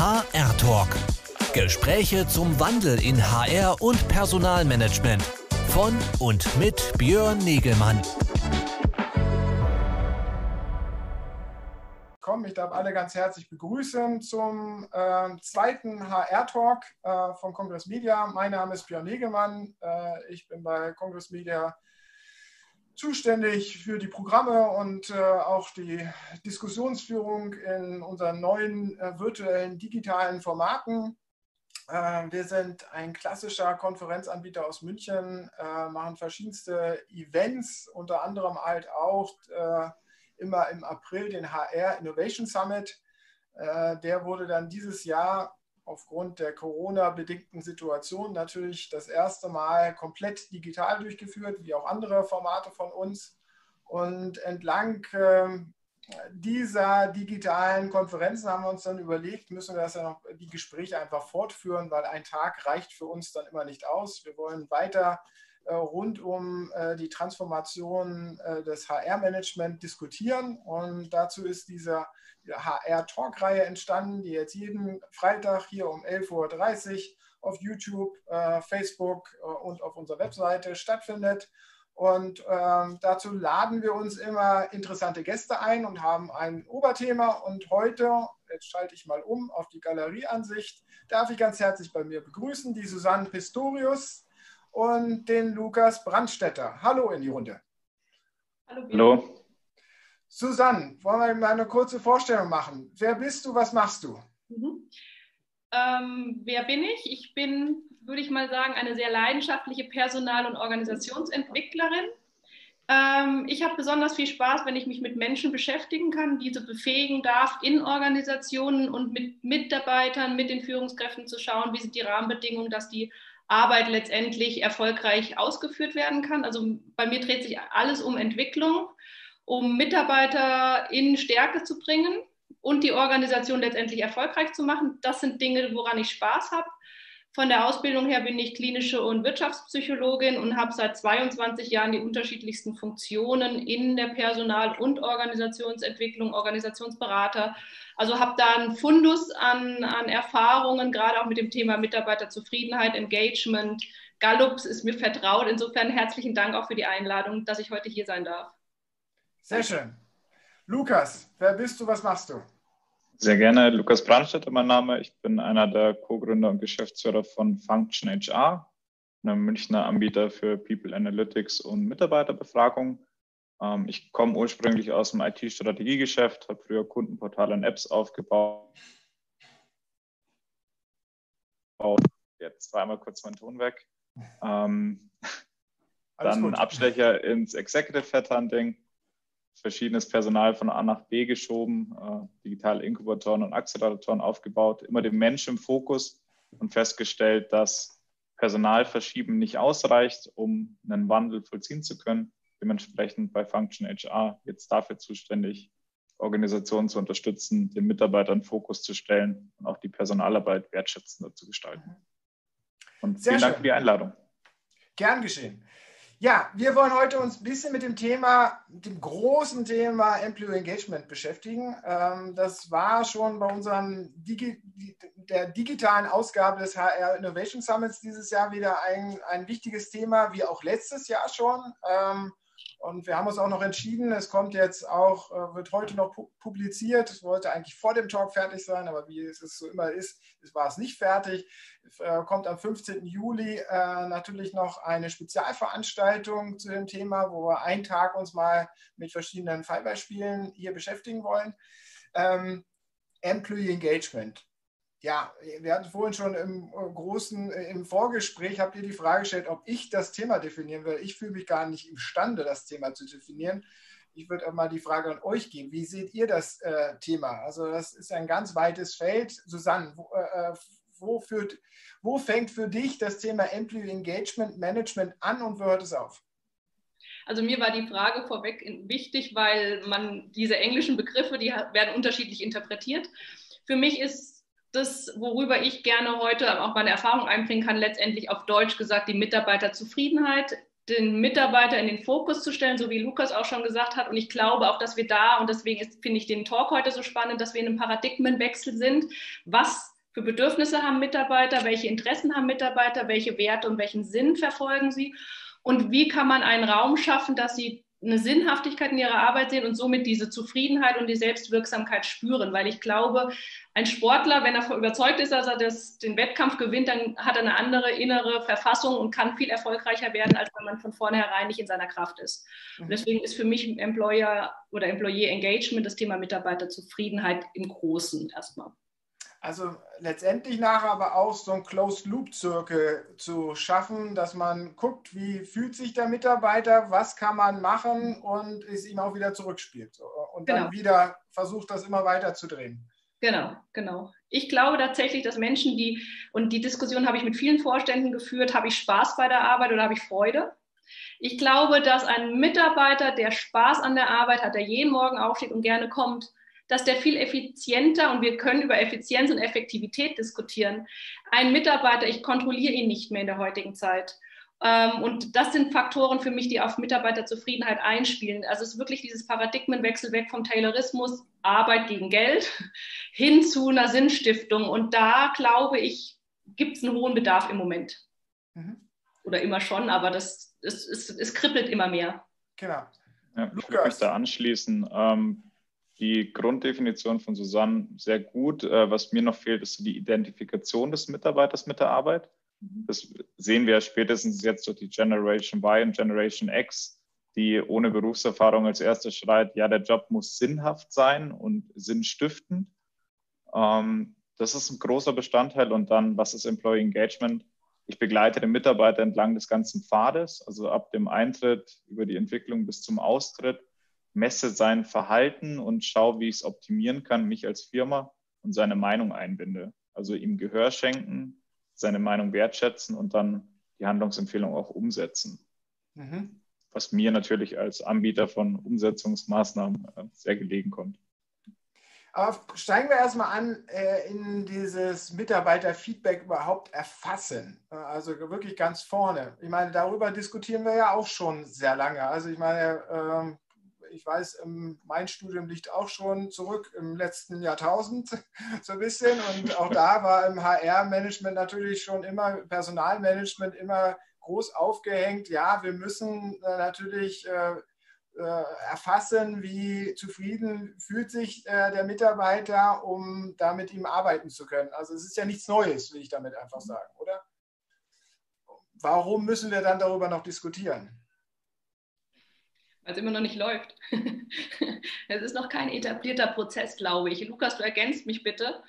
HR Talk. Gespräche zum Wandel in HR und Personalmanagement. Von und mit Björn Negelmann. Komm, ich darf alle ganz herzlich begrüßen zum äh, zweiten HR-Talk äh, von Congress Media. Mein Name ist Björn Negelmann. Äh, ich bin bei Congress Media zuständig für die Programme und äh, auch die Diskussionsführung in unseren neuen äh, virtuellen digitalen Formaten. Äh, wir sind ein klassischer Konferenzanbieter aus München, äh, machen verschiedenste Events, unter anderem halt auch äh, immer im April den HR Innovation Summit. Äh, der wurde dann dieses Jahr aufgrund der Corona-bedingten Situation natürlich das erste Mal komplett digital durchgeführt, wie auch andere Formate von uns. Und entlang äh, dieser digitalen Konferenzen haben wir uns dann überlegt, müssen wir das ja noch die Gespräche einfach fortführen, weil ein Tag reicht für uns dann immer nicht aus. Wir wollen weiter äh, rund um äh, die Transformation äh, des HR-Management diskutieren. Und dazu ist diese HR-Talk-Reihe entstanden, die jetzt jeden Freitag hier um 11.30 Uhr auf YouTube, Facebook und auf unserer Webseite stattfindet. Und ähm, dazu laden wir uns immer interessante Gäste ein und haben ein Oberthema. Und heute, jetzt schalte ich mal um auf die Galerieansicht, darf ich ganz herzlich bei mir begrüßen die Susanne Pistorius und den Lukas Brandstetter. Hallo in die Runde. Hallo. Hallo. Susanne, wollen wir mal eine kurze Vorstellung machen? Wer bist du, was machst du? Mhm. Ähm, wer bin ich? Ich bin, würde ich mal sagen, eine sehr leidenschaftliche Personal- und Organisationsentwicklerin. Ähm, ich habe besonders viel Spaß, wenn ich mich mit Menschen beschäftigen kann, diese befähigen darf, in Organisationen und mit Mitarbeitern, mit den Führungskräften zu schauen, wie sind die Rahmenbedingungen, dass die Arbeit letztendlich erfolgreich ausgeführt werden kann. Also bei mir dreht sich alles um Entwicklung, um Mitarbeiter in Stärke zu bringen und die Organisation letztendlich erfolgreich zu machen. Das sind Dinge, woran ich Spaß habe. Von der Ausbildung her bin ich klinische und Wirtschaftspsychologin und habe seit 22 Jahren die unterschiedlichsten Funktionen in der Personal- und Organisationsentwicklung, Organisationsberater. Also habe da einen Fundus an, an Erfahrungen, gerade auch mit dem Thema Mitarbeiterzufriedenheit, Engagement. Gallups ist mir vertraut. Insofern herzlichen Dank auch für die Einladung, dass ich heute hier sein darf. Sehr schön. Lukas, wer bist du, was machst du? Sehr gerne. Lukas Brandstetter, mein Name. Ich bin einer der Co-Gründer und Geschäftsführer von Function HR, einem Münchner Anbieter für People Analytics und Mitarbeiterbefragung. Ähm, ich komme ursprünglich aus dem IT-Strategiegeschäft, habe früher Kundenportale und Apps aufgebaut. Jetzt war einmal kurz mein Ton weg. Ähm, dann Abstecher ins Executive Headhunting verschiedenes Personal von A nach B geschoben, äh, digitale Inkubatoren und Acceleratoren aufgebaut, immer den Menschen im Fokus und festgestellt, dass Personalverschieben nicht ausreicht, um einen Wandel vollziehen zu können. Dementsprechend bei Function HR jetzt dafür zuständig, Organisationen zu unterstützen, den Mitarbeitern Fokus zu stellen und auch die Personalarbeit wertschätzender zu gestalten. Und Sehr vielen Dank für die Einladung. Gern geschehen. Ja, wir wollen heute uns ein bisschen mit dem Thema, dem großen Thema Employee Engagement beschäftigen. Ähm, das war schon bei unserem Digi der digitalen Ausgabe des HR Innovation Summits dieses Jahr wieder ein, ein wichtiges Thema, wie auch letztes Jahr schon. Und wir haben uns auch noch entschieden, es kommt jetzt auch, äh, wird heute noch publiziert. Es wollte eigentlich vor dem Talk fertig sein, aber wie es so immer ist, war es nicht fertig. Es äh, kommt am 15. Juli äh, natürlich noch eine Spezialveranstaltung zu dem Thema, wo wir einen Tag uns mal mit verschiedenen Fallbeispielen hier beschäftigen wollen. Ähm, Employee Engagement ja, wir hatten vorhin schon im äh, großen, äh, im Vorgespräch, habt ihr die Frage gestellt, ob ich das Thema definieren will. Ich fühle mich gar nicht imstande, das Thema zu definieren. Ich würde mal die Frage an euch geben. Wie seht ihr das äh, Thema? Also das ist ein ganz weites Feld. Susanne, wo, äh, äh, wo, führt, wo fängt für dich das Thema Employee Engagement Management an und wo hört es auf? Also mir war die Frage vorweg wichtig, weil man diese englischen Begriffe, die werden unterschiedlich interpretiert. Für mich ist das, worüber ich gerne heute auch meine Erfahrung einbringen kann, letztendlich auf Deutsch gesagt, die Mitarbeiterzufriedenheit, den Mitarbeiter in den Fokus zu stellen, so wie Lukas auch schon gesagt hat. Und ich glaube auch, dass wir da, und deswegen finde ich den Talk heute so spannend, dass wir in einem Paradigmenwechsel sind. Was für Bedürfnisse haben Mitarbeiter, welche Interessen haben Mitarbeiter, welche Werte und welchen Sinn verfolgen sie und wie kann man einen Raum schaffen, dass sie eine Sinnhaftigkeit in ihrer Arbeit sehen und somit diese Zufriedenheit und die Selbstwirksamkeit spüren. Weil ich glaube, ein Sportler, wenn er überzeugt ist, dass er das, den Wettkampf gewinnt, dann hat er eine andere innere Verfassung und kann viel erfolgreicher werden, als wenn man von vornherein nicht in seiner Kraft ist. Und mhm. deswegen ist für mich Employer oder Employee Engagement das Thema Mitarbeiterzufriedenheit im Großen erstmal. Also letztendlich nachher aber auch so ein Closed-Loop-Zirkel zu schaffen, dass man guckt, wie fühlt sich der Mitarbeiter, was kann man machen und es ihm auch wieder zurückspielt. Und dann genau. wieder versucht, das immer weiter zu drehen. Genau, genau. Ich glaube tatsächlich, dass Menschen, die, und die Diskussion habe ich mit vielen Vorständen geführt, habe ich Spaß bei der Arbeit oder habe ich Freude? Ich glaube, dass ein Mitarbeiter, der Spaß an der Arbeit hat, der jeden Morgen aufsteht und gerne kommt, dass der viel effizienter und wir können über Effizienz und Effektivität diskutieren. Ein Mitarbeiter, ich kontrolliere ihn nicht mehr in der heutigen Zeit. Ähm, und das sind Faktoren für mich, die auf Mitarbeiterzufriedenheit einspielen. Also es ist wirklich dieses Paradigmenwechsel weg vom Taylorismus, Arbeit gegen Geld, hin zu einer Sinnstiftung. Und da glaube ich, gibt es einen hohen Bedarf im Moment. Mhm. Oder immer schon, aber das, es, es, es kribbelt immer mehr. Genau. Ja, ich würde mich da anschließen. Ähm, die Grunddefinition von Susanne sehr gut. Äh, was mir noch fehlt, ist die Identifikation des Mitarbeiters mit der Arbeit. Mhm. Das sehen wir spätestens jetzt durch die Generation Y und Generation X, die ohne Berufserfahrung als erstes schreit, ja, der Job muss sinnhaft sein und sinnstiftend. Ähm, das ist ein großer Bestandteil. Und dann, was ist Employee Engagement? Ich begleite den Mitarbeiter entlang des ganzen Pfades, also ab dem Eintritt über die Entwicklung bis zum Austritt messe sein Verhalten und schaue, wie ich es optimieren kann, mich als Firma und seine Meinung einbinde. Also ihm Gehör schenken, seine Meinung wertschätzen und dann die Handlungsempfehlung auch umsetzen. Mhm. Was mir natürlich als Anbieter von Umsetzungsmaßnahmen äh, sehr gelegen kommt. Aber steigen wir erstmal an äh, in dieses Mitarbeiterfeedback überhaupt erfassen. Also wirklich ganz vorne. Ich meine, darüber diskutieren wir ja auch schon sehr lange. Also ich meine, ähm, ich weiß, mein Studium liegt auch schon zurück im letzten Jahrtausend so ein bisschen. Und auch da war im HR-Management natürlich schon immer, Personalmanagement immer groß aufgehängt. Ja, wir müssen äh, natürlich äh, äh, erfassen, wie zufrieden fühlt sich der Mitarbeiter, um da mit ihm arbeiten zu können. Also es ist ja nichts Neues, will ich damit einfach sagen, oder? Warum müssen wir dann darüber noch diskutieren? Weil es immer noch nicht läuft. es ist noch kein etablierter Prozess, glaube ich. Lukas, du ergänzt mich bitte.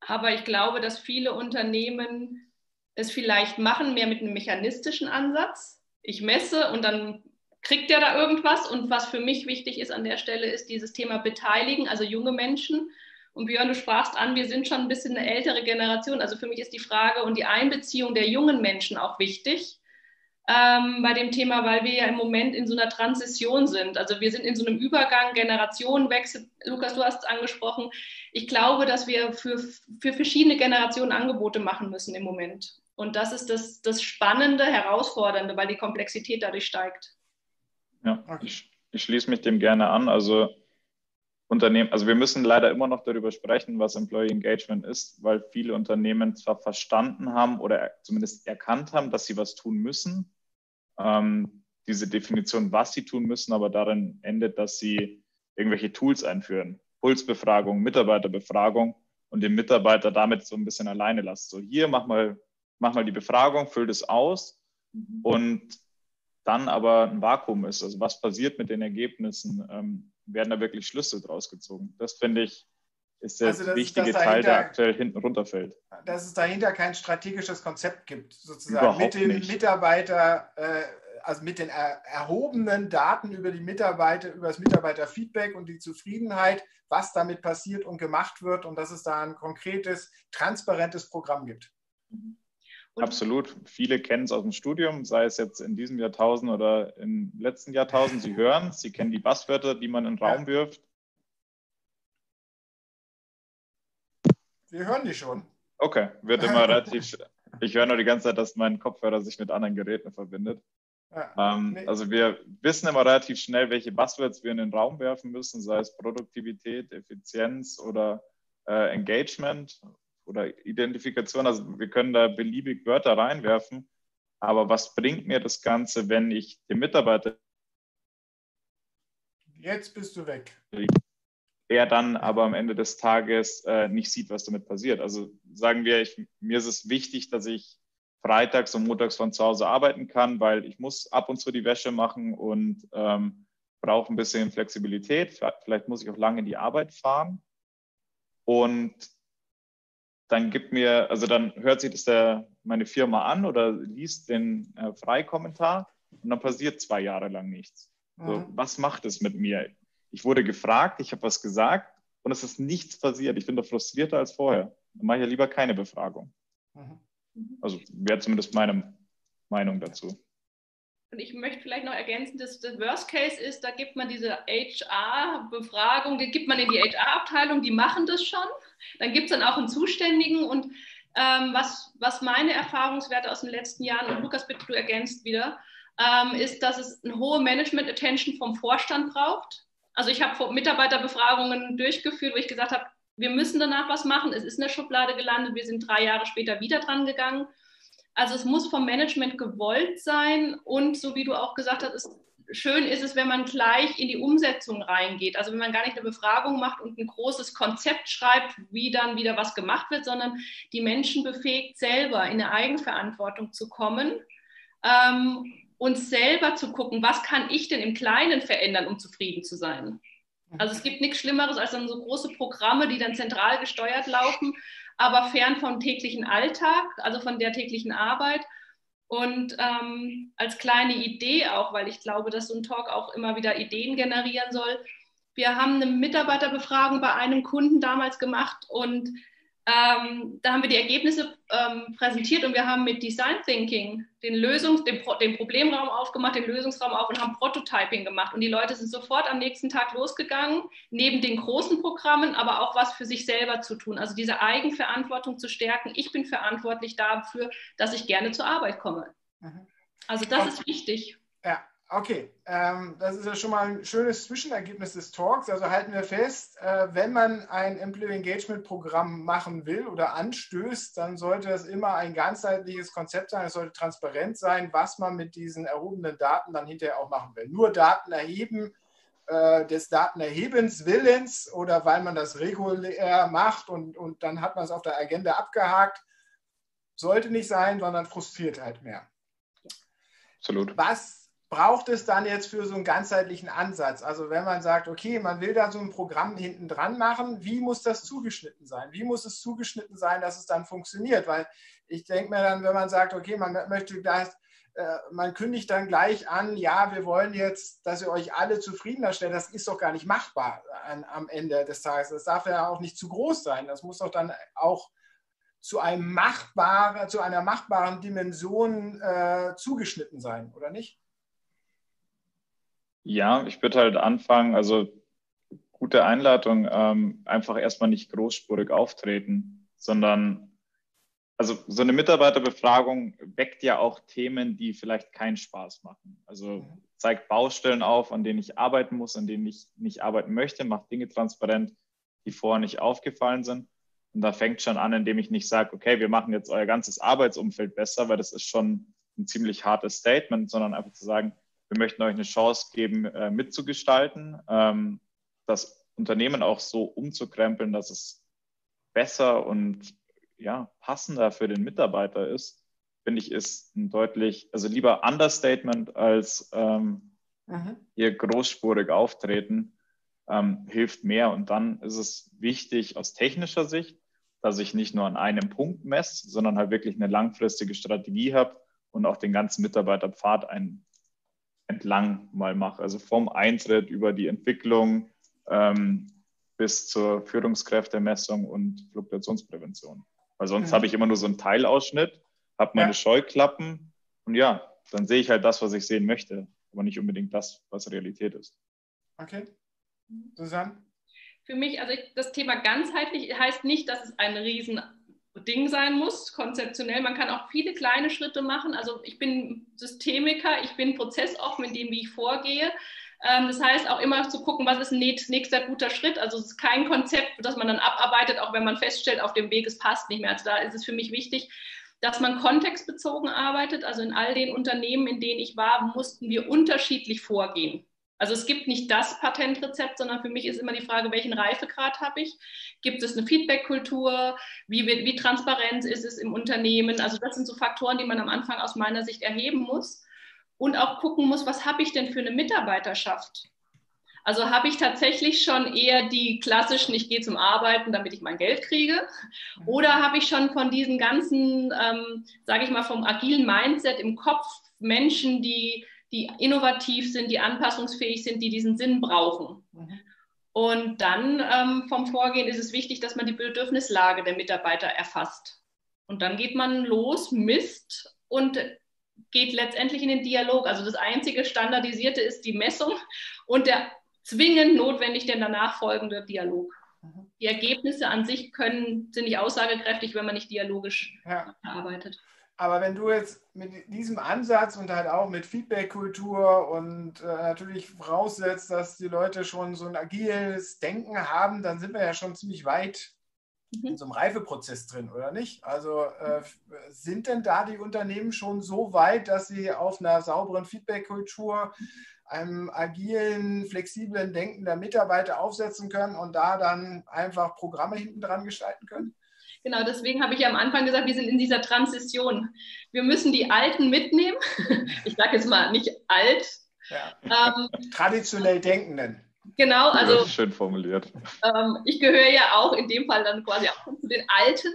Aber ich glaube, dass viele Unternehmen es vielleicht machen, mehr mit einem mechanistischen Ansatz. Ich messe und dann kriegt der da irgendwas. Und was für mich wichtig ist an der Stelle, ist dieses Thema Beteiligen, also junge Menschen. Und Björn, du sprachst an, wir sind schon ein bisschen eine ältere Generation. Also für mich ist die Frage und die Einbeziehung der jungen Menschen auch wichtig ähm, bei dem Thema, weil wir ja im Moment in so einer Transition sind. Also wir sind in so einem Übergang, Generationenwechsel. Lukas, du hast es angesprochen. Ich glaube, dass wir für, für verschiedene Generationen Angebote machen müssen im Moment. Und das ist das, das Spannende, Herausfordernde, weil die Komplexität dadurch steigt. Ja, ich, ich schließe mich dem gerne an. Also Unternehmen, also wir müssen leider immer noch darüber sprechen, was Employee Engagement ist, weil viele Unternehmen zwar verstanden haben oder zumindest erkannt haben, dass sie was tun müssen, ähm, diese Definition, was sie tun müssen, aber darin endet, dass sie irgendwelche Tools einführen. Pulsbefragung, Mitarbeiterbefragung und den Mitarbeiter damit so ein bisschen alleine lassen. So hier, mach mal, mach mal die Befragung, füll das aus mhm. und dann aber ein Vakuum ist. Also was passiert mit den Ergebnissen? Ähm, werden da wirklich Schlüsse draus gezogen? Das finde ich ist der also wichtige ist Teil, der aktuell hinten runterfällt. Dass es dahinter kein strategisches Konzept gibt, sozusagen Überhaupt mit dem nicht. Mitarbeiter, äh, also mit den er erhobenen Daten über die Mitarbeiter, über das Mitarbeiterfeedback und die Zufriedenheit, was damit passiert und gemacht wird und dass es da ein konkretes, transparentes Programm gibt. Und Absolut. Viele kennen es aus dem Studium, sei es jetzt in diesem Jahrtausend oder im letzten Jahrtausend. Sie hören sie kennen die Basswörter, die man in den Raum ja. wirft. Wir hören die schon. Okay, wird immer relativ. Ich höre nur die ganze Zeit, dass mein Kopfhörer sich mit anderen Geräten verbindet. Ja, ähm, nee. Also wir wissen immer relativ schnell, welche Buzzwords wir in den Raum werfen müssen, sei es Produktivität, Effizienz oder äh, Engagement. oder Identifikation, also wir können da beliebig Wörter reinwerfen, aber was bringt mir das Ganze, wenn ich dem Mitarbeiter. Jetzt bist du weg. Er dann aber am Ende des Tages äh, nicht sieht, was damit passiert. Also sagen wir, ich, mir ist es wichtig, dass ich freitags und montags von zu Hause arbeiten kann, weil ich muss ab und zu die Wäsche machen und ähm, brauche ein bisschen Flexibilität. Vielleicht muss ich auch lange in die Arbeit fahren. Und dann gibt mir, also dann hört sich das der, meine Firma an oder liest den äh, Freikommentar und dann passiert zwei Jahre lang nichts. Mhm. So, was macht es mit mir? Ich wurde gefragt, ich habe was gesagt und es ist nichts passiert. Ich bin doch frustrierter als vorher. Dann mache ich ja lieber keine Befragung. Mhm. Also wäre zumindest meine Meinung dazu. Und ich möchte vielleicht noch ergänzen, dass das Worst Case ist, da gibt man diese HR-Befragung, die gibt man in die HR-Abteilung, die machen das schon. Dann gibt es dann auch einen Zuständigen und ähm, was, was meine Erfahrungswerte aus den letzten Jahren, und Lukas, bitte du ergänzt wieder, ähm, ist, dass es eine hohe Management-Attention vom Vorstand braucht. Also ich habe Mitarbeiterbefragungen durchgeführt, wo ich gesagt habe, wir müssen danach was machen. Es ist in der Schublade gelandet. Wir sind drei Jahre später wieder dran gegangen. Also es muss vom Management gewollt sein und so wie du auch gesagt hast, ist, schön ist es, wenn man gleich in die Umsetzung reingeht. Also wenn man gar nicht eine Befragung macht und ein großes Konzept schreibt, wie dann wieder was gemacht wird, sondern die Menschen befähigt, selber in eine Eigenverantwortung zu kommen ähm, und selber zu gucken, was kann ich denn im Kleinen verändern, um zufrieden zu sein. Also es gibt nichts Schlimmeres als dann so große Programme, die dann zentral gesteuert laufen, aber fern vom täglichen Alltag, also von der täglichen Arbeit. Und ähm, als kleine Idee auch, weil ich glaube, dass so ein Talk auch immer wieder Ideen generieren soll. Wir haben eine Mitarbeiterbefragung bei einem Kunden damals gemacht und ähm, da haben wir die Ergebnisse ähm, präsentiert und wir haben mit Design Thinking den, Lösungs-, den, Pro den, Problemraum aufgemacht, den Lösungsraum auf und haben Prototyping gemacht. Und die Leute sind sofort am nächsten Tag losgegangen, neben den großen Programmen, aber auch was für sich selber zu tun. Also diese Eigenverantwortung zu stärken. Ich bin verantwortlich dafür, dass ich gerne zur Arbeit komme. Mhm. Also das ist wichtig. Okay, ähm, das ist ja schon mal ein schönes Zwischenergebnis des Talks. Also halten wir fest, äh, wenn man ein Employee Engagement Programm machen will oder anstößt, dann sollte das immer ein ganzheitliches Konzept sein. Es sollte transparent sein, was man mit diesen erhobenen Daten dann hinterher auch machen will. Nur Daten erheben äh, des Datenerhebens Willens oder weil man das regulär macht und, und dann hat man es auf der Agenda abgehakt, sollte nicht sein, sondern frustriert halt mehr. Absolut. Was braucht es dann jetzt für so einen ganzheitlichen Ansatz? Also wenn man sagt, okay, man will da so ein Programm hinten dran machen, wie muss das zugeschnitten sein? Wie muss es zugeschnitten sein, dass es dann funktioniert? Weil ich denke mir dann, wenn man sagt, okay, man möchte gleich, äh, man kündigt dann gleich an, ja, wir wollen jetzt, dass ihr euch alle zufriedener stellt, das ist doch gar nicht machbar an, am Ende des Tages. Das darf ja auch nicht zu groß sein. Das muss doch dann auch zu, einem machbare, zu einer machbaren Dimension äh, zugeschnitten sein, oder nicht? Ja, ich würde halt anfangen, also gute Einladung, ähm, einfach erstmal nicht großspurig auftreten, sondern also so eine Mitarbeiterbefragung weckt ja auch Themen, die vielleicht keinen Spaß machen. Also zeigt Baustellen auf, an denen ich arbeiten muss, an denen ich nicht arbeiten möchte, macht Dinge transparent, die vorher nicht aufgefallen sind. Und da fängt schon an, indem ich nicht sage, okay, wir machen jetzt euer ganzes Arbeitsumfeld besser, weil das ist schon ein ziemlich hartes Statement, sondern einfach zu sagen, wir möchten euch eine Chance geben, äh, mitzugestalten, ähm, das Unternehmen auch so umzukrempeln, dass es besser und ja, passender für den Mitarbeiter ist, finde ich, ist ein deutlich, also lieber Understatement als ähm, hier großspurig auftreten, ähm, hilft mehr. Und dann ist es wichtig aus technischer Sicht, dass ich nicht nur an einem Punkt messe, sondern halt wirklich eine langfristige Strategie habe und auch den ganzen Mitarbeiterpfad ein, entlang mal mache. Also vom Eintritt über die Entwicklung ähm, bis zur Führungskräftemessung und Fluktuationsprävention. Weil sonst mhm. habe ich immer nur so einen Teilausschnitt, habe meine ja. Scheuklappen und ja, dann sehe ich halt das, was ich sehen möchte, aber nicht unbedingt das, was Realität ist. Okay. Susanne? Für mich, also ich, das Thema ganzheitlich heißt nicht, dass es ein riesen Ding sein muss, konzeptionell. Man kann auch viele kleine Schritte machen. Also ich bin Systemiker, ich bin prozessoffen in dem, wie ich vorgehe. Ähm, das heißt auch immer zu gucken, was ist ein nächster guter Schritt. Also es ist kein Konzept, das man dann abarbeitet, auch wenn man feststellt, auf dem Weg, es passt nicht mehr. Also da ist es für mich wichtig, dass man kontextbezogen arbeitet. Also in all den Unternehmen, in denen ich war, mussten wir unterschiedlich vorgehen. Also es gibt nicht das Patentrezept, sondern für mich ist immer die Frage, welchen Reifegrad habe ich? Gibt es eine Feedbackkultur? Wie, wie transparent ist es im Unternehmen? Also das sind so Faktoren, die man am Anfang aus meiner Sicht erheben muss und auch gucken muss, was habe ich denn für eine Mitarbeiterschaft? Also habe ich tatsächlich schon eher die klassischen, ich gehe zum Arbeiten, damit ich mein Geld kriege? Oder habe ich schon von diesen ganzen, ähm, sage ich mal, vom agilen Mindset im Kopf Menschen, die die innovativ sind, die anpassungsfähig sind, die diesen Sinn brauchen. Und dann ähm, vom Vorgehen ist es wichtig, dass man die Bedürfnislage der Mitarbeiter erfasst. Und dann geht man los, misst und geht letztendlich in den Dialog. Also das einzige Standardisierte ist die Messung und der zwingend notwendig der danach folgende Dialog. Die Ergebnisse an sich können, sind nicht aussagekräftig, wenn man nicht dialogisch ja. arbeitet. Aber wenn du jetzt mit diesem Ansatz und halt auch mit Feedback-Kultur und äh, natürlich voraussetzt, dass die Leute schon so ein agiles Denken haben, dann sind wir ja schon ziemlich weit mhm. in so einem Reifeprozess drin, oder nicht? Also äh, sind denn da die Unternehmen schon so weit, dass sie auf einer sauberen Feedback-Kultur, einem agilen, flexiblen Denken der Mitarbeiter aufsetzen können und da dann einfach Programme hinten dran gestalten können? Genau, deswegen habe ich ja am Anfang gesagt, wir sind in dieser Transition. Wir müssen die Alten mitnehmen. Ich sage jetzt mal nicht alt. Ja. Ähm, Traditionell Denkenden. Genau, also. Schön formuliert. Ähm, ich gehöre ja auch in dem Fall dann quasi auch zu den Alten.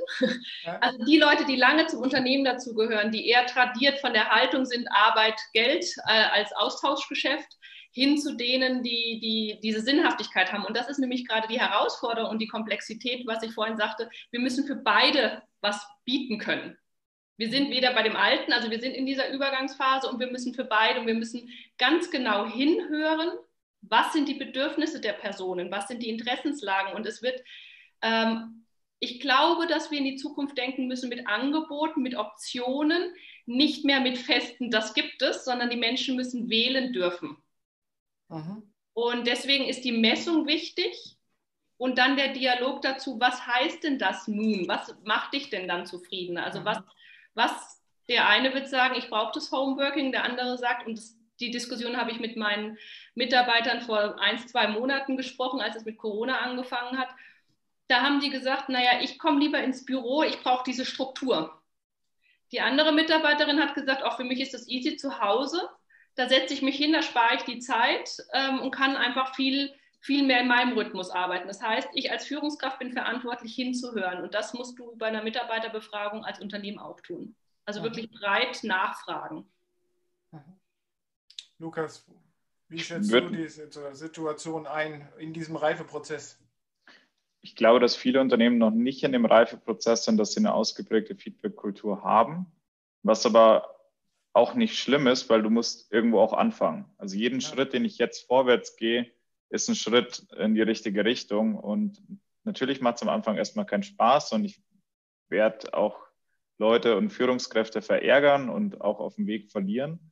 Ja. Also die Leute, die lange zum Unternehmen dazugehören, die eher tradiert von der Haltung sind, Arbeit, Geld äh, als Austauschgeschäft hin zu denen, die, die diese Sinnhaftigkeit haben. Und das ist nämlich gerade die Herausforderung und die Komplexität, was ich vorhin sagte. Wir müssen für beide was bieten können. Wir sind weder bei dem Alten, also wir sind in dieser Übergangsphase und wir müssen für beide und wir müssen ganz genau hinhören, was sind die Bedürfnisse der Personen, was sind die Interessenslagen. Und es wird, ähm, ich glaube, dass wir in die Zukunft denken müssen mit Angeboten, mit Optionen, nicht mehr mit festen, das gibt es, sondern die Menschen müssen wählen dürfen. Mhm. Und deswegen ist die Messung wichtig und dann der Dialog dazu, was heißt denn das nun? Was macht dich denn dann zufrieden? Also mhm. was, was der eine wird sagen, ich brauche das Homeworking, der andere sagt, und das, die Diskussion habe ich mit meinen Mitarbeitern vor ein, zwei Monaten gesprochen, als es mit Corona angefangen hat. Da haben die gesagt, naja, ich komme lieber ins Büro, ich brauche diese Struktur. Die andere Mitarbeiterin hat gesagt, auch für mich ist das easy zu Hause da setze ich mich hin, da spare ich die Zeit ähm, und kann einfach viel, viel mehr in meinem Rhythmus arbeiten. Das heißt, ich als Führungskraft bin verantwortlich hinzuhören und das musst du bei einer Mitarbeiterbefragung als Unternehmen auch tun. Also wirklich breit nachfragen. Mhm. Lukas, wie schätzt du die Situation ein in diesem Reifeprozess? Ich glaube, dass viele Unternehmen noch nicht in dem Reifeprozess sind, dass sie eine ausgeprägte Feedback-Kultur haben. Was aber auch nicht schlimm ist, weil du musst irgendwo auch anfangen. Also jeden ja. Schritt, den ich jetzt vorwärts gehe, ist ein Schritt in die richtige Richtung. Und natürlich macht es am Anfang erstmal keinen Spaß und ich werde auch Leute und Führungskräfte verärgern und auch auf dem Weg verlieren.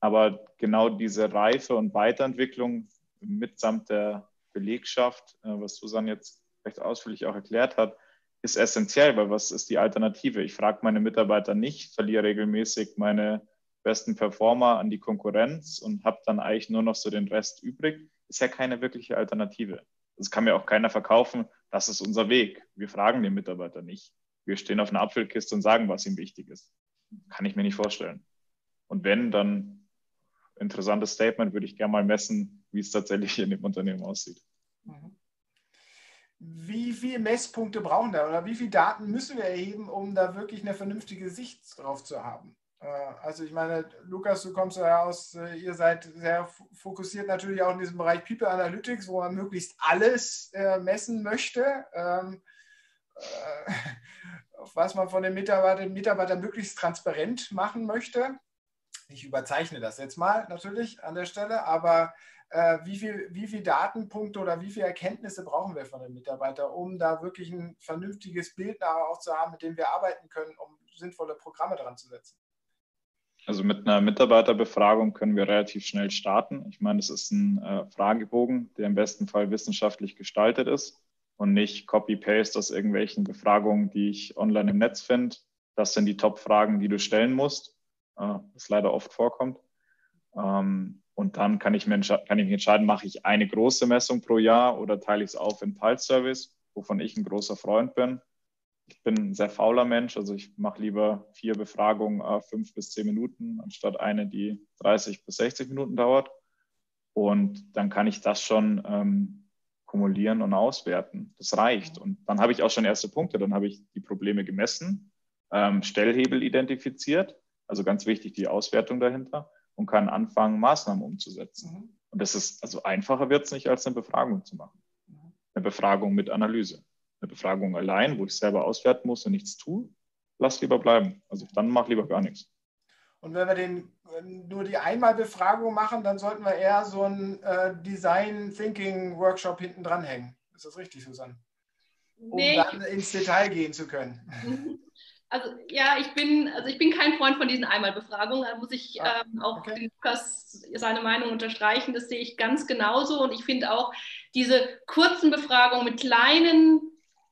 Aber genau diese Reife und Weiterentwicklung mitsamt der Belegschaft, äh, was Susanne jetzt recht ausführlich auch erklärt hat, ist essentiell, weil was ist die Alternative? Ich frage meine Mitarbeiter nicht, verliere regelmäßig meine besten Performer an die Konkurrenz und habe dann eigentlich nur noch so den Rest übrig. Ist ja keine wirkliche Alternative. Das kann mir auch keiner verkaufen. Das ist unser Weg. Wir fragen den Mitarbeiter nicht. Wir stehen auf einer Apfelkiste und sagen, was ihm wichtig ist. Kann ich mir nicht vorstellen. Und wenn, dann interessantes Statement, würde ich gerne mal messen, wie es tatsächlich in dem Unternehmen aussieht. Mhm wie viele Messpunkte brauchen wir oder wie viele Daten müssen wir erheben, um da wirklich eine vernünftige Sicht drauf zu haben? Äh, also ich meine, Lukas, du kommst ja aus, äh, ihr seid sehr fokussiert natürlich auch in diesem Bereich People Analytics, wo man möglichst alles äh, messen möchte, ähm, was man von den Mitarbeitern, Mitarbeitern möglichst transparent machen möchte. Ich überzeichne das jetzt mal natürlich an der Stelle, aber äh, wie viele wie viel Datenpunkte oder wie viele Erkenntnisse brauchen wir von den Mitarbeitern, um da wirklich ein vernünftiges Bild auch zu haben, mit dem wir arbeiten können, um sinnvolle Programme dran zu setzen? Also mit einer Mitarbeiterbefragung können wir relativ schnell starten. Ich meine, es ist ein äh, Fragebogen, der im besten Fall wissenschaftlich gestaltet ist und nicht Copy-Paste aus irgendwelchen Befragungen, die ich online im Netz finde. Das sind die Top-Fragen, die du stellen musst, äh, was leider oft vorkommt. Ähm, und dann kann ich, mir kann ich mich entscheiden, mache ich eine große Messung pro Jahr oder teile ich es auf in Pulse-Service, wovon ich ein großer Freund bin ich bin ein sehr fauler Mensch, also ich mache lieber vier Befragungen äh, fünf bis zehn Minuten, anstatt eine, die 30 bis 60 Minuten dauert. Und dann kann ich das schon ähm, kumulieren und auswerten. Das reicht. Und dann habe ich auch schon erste Punkte. Dann habe ich die Probleme gemessen, ähm, Stellhebel identifiziert, also ganz wichtig die Auswertung dahinter und kann anfangen, Maßnahmen umzusetzen. Mhm. Und das ist, also einfacher wird es nicht, als eine Befragung zu machen. Mhm. Eine Befragung mit Analyse eine Befragung allein, wo ich selber auswerten muss und nichts tue, lass lieber bleiben. Also dann mach lieber gar nichts. Und wenn wir den, nur die Einmalbefragung machen, dann sollten wir eher so einen äh, Design Thinking Workshop hinten dran hängen. Ist das richtig, Susanne? Um nee. dann ins Detail gehen zu können. Also ja, ich bin, also ich bin kein Freund von diesen Einmalbefragungen. Da muss ich ah, ähm, auch okay. Lukas seine Meinung unterstreichen. Das sehe ich ganz genauso. Und ich finde auch diese kurzen Befragungen mit kleinen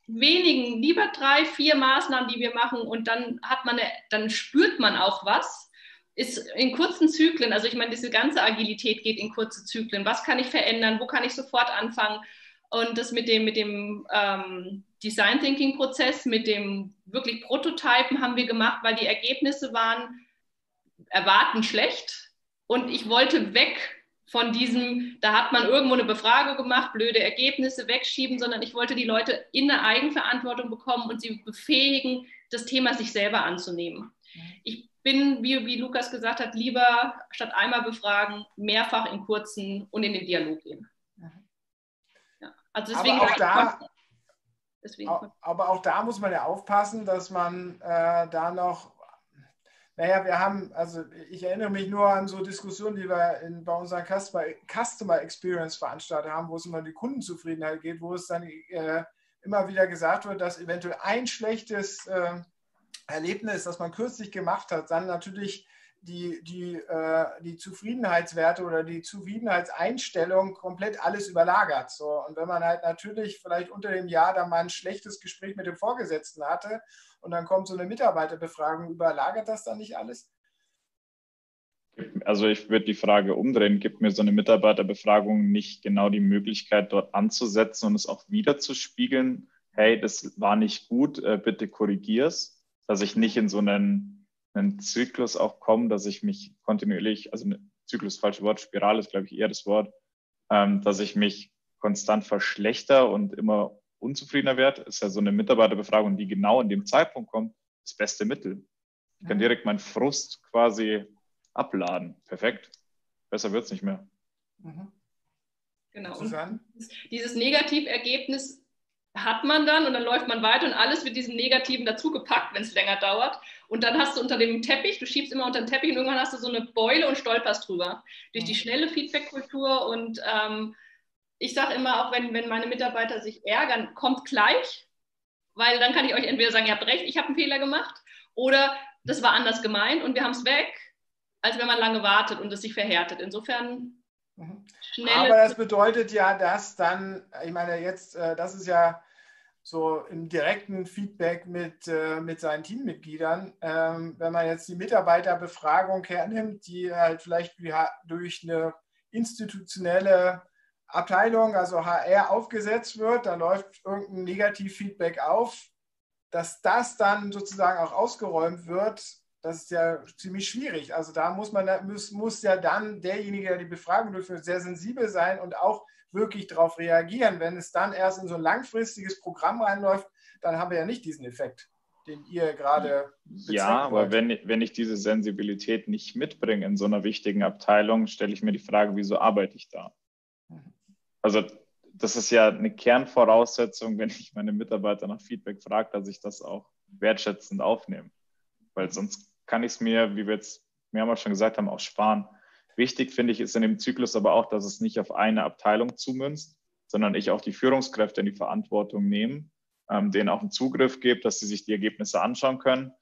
wenigen, lieber drei, vier Maßnahmen, die wir machen und dann hat man, eine, dann spürt man auch was. Ist in kurzen Zyklen, also ich meine, diese ganze Agilität geht in kurze Zyklen. Was kann ich verändern? Wo kann ich sofort anfangen? Und das mit dem, mit dem ähm, Design Thinking Prozess, mit dem wirklich Prototypen haben wir gemacht, weil die Ergebnisse waren erwarten schlecht. Und ich wollte weg von diesem, da hat man irgendwo eine Befragung gemacht, blöde Ergebnisse wegschieben, sondern ich wollte die Leute in eine Eigenverantwortung bekommen und sie befähigen, das Thema sich selber anzunehmen. Ich bin, wie, wie Lukas gesagt hat, lieber statt einmal befragen, mehrfach in kurzen und in den Dialog gehen. Ja, also deswegen aber auch da, deswegen. Aber auch da muss man ja aufpassen, dass man äh, da noch naja, wir haben, also ich erinnere mich nur an so Diskussionen, die wir in, bei unseren Customer, Customer Experience veranstaltet haben, wo es immer um die Kundenzufriedenheit geht, wo es dann äh, immer wieder gesagt wird, dass eventuell ein schlechtes äh, Erlebnis, das man kürzlich gemacht hat, dann natürlich die, die, äh, die Zufriedenheitswerte oder die Zufriedenheitseinstellung komplett alles überlagert. So. Und wenn man halt natürlich vielleicht unter dem Jahr dann mal ein schlechtes Gespräch mit dem Vorgesetzten hatte und dann kommt so eine Mitarbeiterbefragung, überlagert das dann nicht alles? Also ich würde die Frage umdrehen, gibt mir so eine Mitarbeiterbefragung nicht genau die Möglichkeit, dort anzusetzen und es auch wieder zu spiegeln, hey, das war nicht gut, äh, bitte korrigier's, dass ich nicht in so einen, einen Zyklus auch komme, dass ich mich kontinuierlich, also Zyklus, falsche Wort, Spirale ist, glaube ich, eher das Wort, ähm, dass ich mich konstant verschlechter und immer unzufriedener werde, ist ja so eine Mitarbeiterbefragung, die genau in dem Zeitpunkt kommt, das beste Mittel. Ich kann direkt meinen Frust quasi abladen. Perfekt. Besser wird es nicht mehr. Mhm. Genau. Und dieses Negativergebnis hat man dann und dann läuft man weiter und alles wird diesem Negativen dazugepackt, wenn es länger dauert. Und dann hast du unter dem Teppich, du schiebst immer unter den Teppich und irgendwann hast du so eine Beule und stolperst drüber. Durch die mhm. schnelle Feedback-Kultur und ähm, ich sage immer, auch wenn, wenn meine Mitarbeiter sich ärgern, kommt gleich, weil dann kann ich euch entweder sagen, ihr habt recht, ich habe einen Fehler gemacht, oder das war anders gemeint und wir haben es weg, als wenn man lange wartet und es sich verhärtet. Insofern mhm. Aber das bedeutet ja, dass dann, ich meine, jetzt, äh, das ist ja so im direkten Feedback mit, äh, mit seinen Teammitgliedern, ähm, wenn man jetzt die Mitarbeiterbefragung hernimmt, die halt vielleicht durch eine institutionelle Abteilung, also HR, aufgesetzt wird, da läuft irgendein Negativfeedback auf, dass das dann sozusagen auch ausgeräumt wird, das ist ja ziemlich schwierig. Also da muss man muss, muss ja dann derjenige, der die Befragung durchführt, sehr sensibel sein und auch wirklich darauf reagieren. Wenn es dann erst in so ein langfristiges Programm reinläuft, dann haben wir ja nicht diesen Effekt, den ihr gerade. Ja, aber wenn, wenn ich diese Sensibilität nicht mitbringe in so einer wichtigen Abteilung, stelle ich mir die Frage, wieso arbeite ich da? also das ist ja eine Kernvoraussetzung, wenn ich meine Mitarbeiter nach Feedback frage, dass ich das auch wertschätzend aufnehme. Weil sonst kann ich es mir, wie wir jetzt mehrmals schon gesagt haben, auch sparen. Wichtig finde ich ist in dem Zyklus aber auch, dass es nicht auf eine Abteilung zumünzt, sondern ich auch die Führungskräfte in die Verantwortung nehme, ähm, denen auch einen Zugriff gebe, dass sie sich die Ergebnisse anschauen können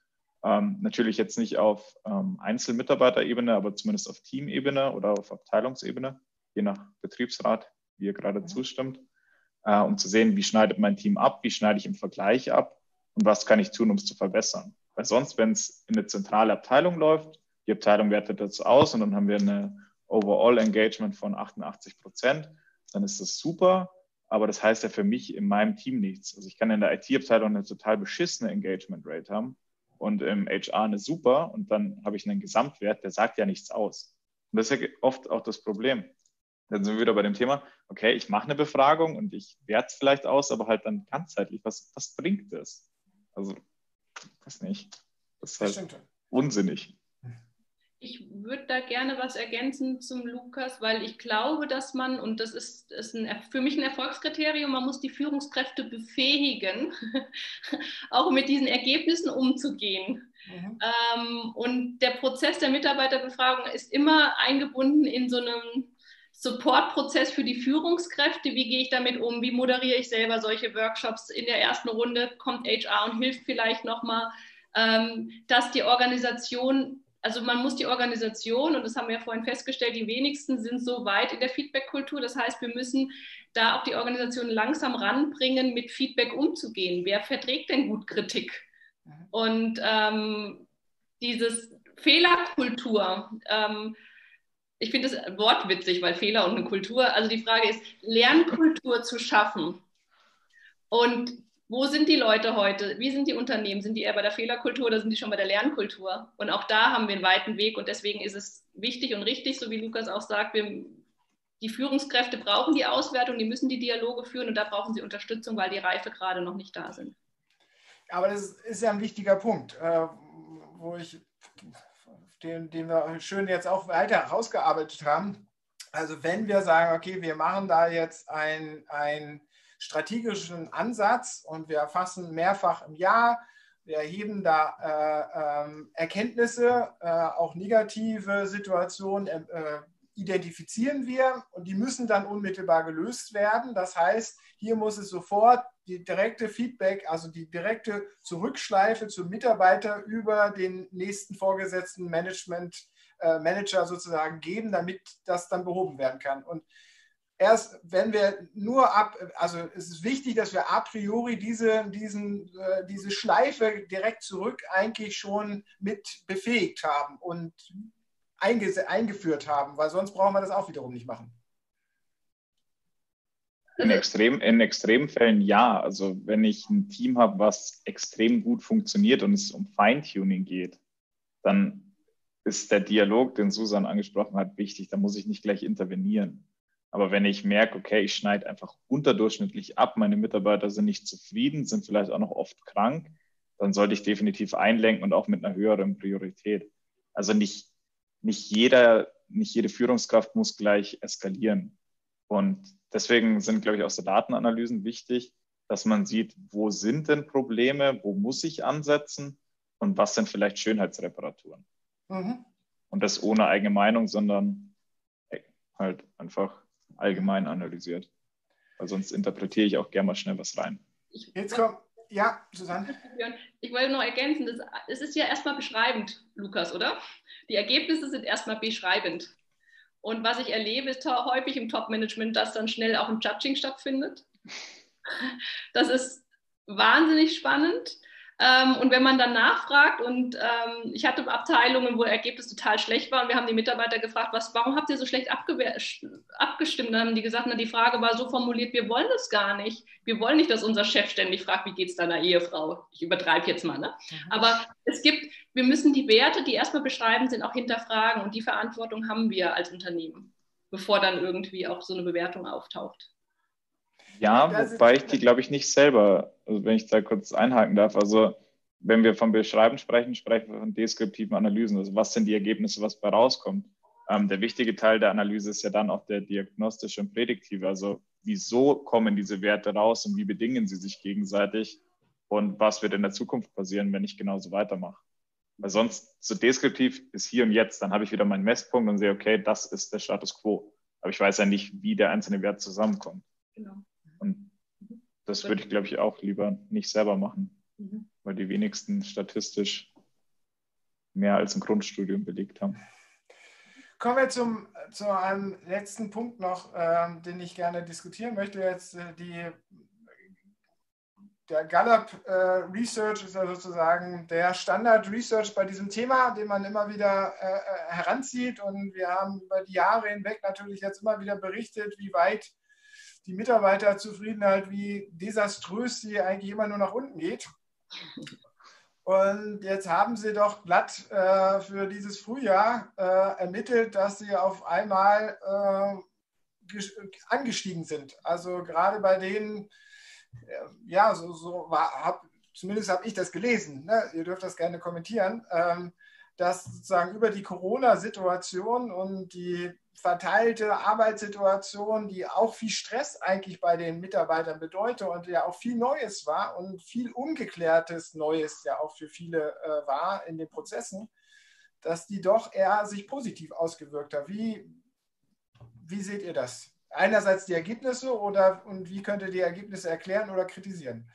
Ähm, natürlich jetzt nicht auf ähm, Einzelmitarbeiterebene, aber zumindest auf Teamebene oder auf Abteilungsebene, je nach Betriebsrat, wie ihr gerade mhm. zustimmt, äh, um zu sehen, wie schneidet mein Team ab, wie schneide ich im Vergleich ab und was kann ich tun, um es zu verbessern. Weil sonst, wenn es in eine zentrale Abteilung läuft, die Abteilung wertet das aus und dann haben wir eine Overall Engagement von 88 Prozent, dann ist das super. Aber das heißt ja für mich in meinem Team nichts. Also ich kann in der IT-Abteilung eine total beschissene Engagement Rate haben und im HR eine super und dann habe ich einen Gesamtwert, der sagt ja nichts aus. Und das ist ja oft auch das Problem. Dann sind wir wieder bei dem Thema, okay, ich mache eine Befragung und ich werte es vielleicht aus, aber halt dann ganzheitlich, was, was bringt das? Also, weiß nicht. Das ist halt unsinnig. Ich würde da gerne was ergänzen zum Lukas, weil ich glaube, dass man, und das ist, ist ein, für mich ein Erfolgskriterium, man muss die Führungskräfte befähigen, auch mit diesen Ergebnissen umzugehen. Mhm. Ähm, und der Prozess der Mitarbeiterbefragung ist immer eingebunden in so einem Supportprozess für die Führungskräfte. Wie gehe ich damit um? Wie moderiere ich selber solche Workshops? In der ersten Runde kommt HR und hilft vielleicht nochmal, ähm, dass die Organisation also man muss die Organisation, und das haben wir ja vorhin festgestellt, die wenigsten sind so weit in der Feedback-Kultur. Das heißt, wir müssen da auch die Organisation langsam ranbringen, mit Feedback umzugehen. Wer verträgt denn gut Kritik? Mhm. Und ähm, dieses Fehlerkultur, ähm, ich finde das Wort witzig, weil Fehler und eine Kultur, also die Frage ist, Lernkultur zu schaffen. Und wo sind die Leute heute? Wie sind die Unternehmen? Sind die eher bei der Fehlerkultur oder sind die schon bei der Lernkultur? Und auch da haben wir einen weiten Weg und deswegen ist es wichtig und richtig, so wie Lukas auch sagt, wir, die Führungskräfte brauchen die Auswertung, die müssen die Dialoge führen und da brauchen sie Unterstützung, weil die Reife gerade noch nicht da sind. Aber das ist ja ein wichtiger Punkt, äh, wo ich, den, den wir schön jetzt auch weiter herausgearbeitet haben. Also wenn wir sagen, okay, wir machen da jetzt ein, ein strategischen Ansatz und wir erfassen mehrfach im Jahr. Wir erheben da äh, äh, Erkenntnisse, äh, auch negative Situationen äh, identifizieren wir und die müssen dann unmittelbar gelöst werden. Das heißt, hier muss es sofort die direkte Feedback, also die direkte Zurückschleife zum Mitarbeiter über den nächsten vorgesetzten Management, äh, Manager sozusagen geben, damit das dann behoben werden kann. Und erst wenn wir nur ab, also es ist wichtig, dass wir a priori diese, diesen, äh, diese Schleife direkt zurück eigentlich schon mit befähigt haben und einge eingeführt haben, weil sonst brauchen wir das auch wiederum nicht machen. In, extrem, in extremen Fällen ja. Also wenn ich ein Team habe, was extrem gut funktioniert und es um Feintuning geht, dann ist der Dialog, den Susan angesprochen hat, wichtig. Da muss ich nicht gleich intervenieren. Aber wenn ich merke, okay, ich schneide einfach unterdurchschnittlich ab, meine Mitarbeiter sind nicht zufrieden, sind vielleicht auch noch oft krank, dann sollte ich definitiv einlenken und auch mit einer höheren Priorität. Also nicht, nicht jeder, nicht jede Führungskraft muss gleich eskalieren. Und deswegen sind, glaube ich, auch so Datenanalysen wichtig, dass man sieht, wo sind denn Probleme, wo muss ich ansetzen und was sind vielleicht Schönheitsreparaturen. Mhm. Und das ohne eigene Meinung, sondern halt einfach allgemein analysiert. Weil sonst interpretiere ich auch gerne mal schnell was rein. Jetzt kommt, ja, Susanne. Ich wollte noch ergänzen, das, es ist ja erstmal beschreibend, Lukas, oder? Die Ergebnisse sind erstmal beschreibend. Und was ich erlebe, ist häufig im Top-Management, dass dann schnell auch ein Judging stattfindet. Das ist wahnsinnig spannend. Ähm, und wenn man dann nachfragt, und ähm, ich hatte Abteilungen, wo Ergebnis total schlecht war, und wir haben die Mitarbeiter gefragt, was, warum habt ihr so schlecht abgestimmt? Dann haben die gesagt, na, die Frage war so formuliert, wir wollen das gar nicht. Wir wollen nicht, dass unser Chef ständig fragt, wie geht es deiner Ehefrau? Ich übertreibe jetzt mal, ne? Mhm. Aber es gibt, wir müssen die Werte, die erstmal beschreiben sind, auch hinterfragen. Und die Verantwortung haben wir als Unternehmen, bevor dann irgendwie auch so eine Bewertung auftaucht. Ja, wobei ich die, glaube ich, nicht selber, also wenn ich da kurz einhaken darf, also wenn wir von Beschreiben sprechen, sprechen wir von deskriptiven Analysen. Also was sind die Ergebnisse, was bei rauskommt? Ähm, der wichtige Teil der Analyse ist ja dann auch der diagnostische und prädiktive. Also wieso kommen diese Werte raus und wie bedingen sie sich gegenseitig und was wird in der Zukunft passieren, wenn ich genauso weitermache? Weil sonst so deskriptiv ist hier und jetzt, dann habe ich wieder meinen Messpunkt und sehe, okay, das ist der Status quo. Aber ich weiß ja nicht, wie der einzelne Wert zusammenkommt. Genau. Und das würde ich, glaube ich, auch lieber nicht selber machen, mhm. weil die wenigsten statistisch mehr als ein Grundstudium belegt haben. Kommen wir zum, zu einem letzten Punkt noch, äh, den ich gerne diskutieren möchte. Jetzt äh, die, der Gallup äh, Research ist ja sozusagen der Standard Research bei diesem Thema, den man immer wieder äh, äh, heranzieht. Und wir haben über die Jahre hinweg natürlich jetzt immer wieder berichtet, wie weit die Mitarbeiterzufriedenheit, wie desaströs sie eigentlich immer nur nach unten geht. Und jetzt haben sie doch glatt äh, für dieses Frühjahr äh, ermittelt, dass sie auf einmal äh, angestiegen sind. Also gerade bei denen, äh, ja, so, so war, hab, zumindest habe ich das gelesen, ne? ihr dürft das gerne kommentieren, ähm, dass sozusagen über die Corona-Situation und die verteilte Arbeitssituation, die auch viel Stress eigentlich bei den Mitarbeitern bedeutet und ja auch viel Neues war und viel ungeklärtes Neues ja auch für viele äh, war in den Prozessen, dass die doch eher sich positiv ausgewirkt hat. Wie, wie seht ihr das? Einerseits die Ergebnisse oder und wie könnt ihr die Ergebnisse erklären oder kritisieren?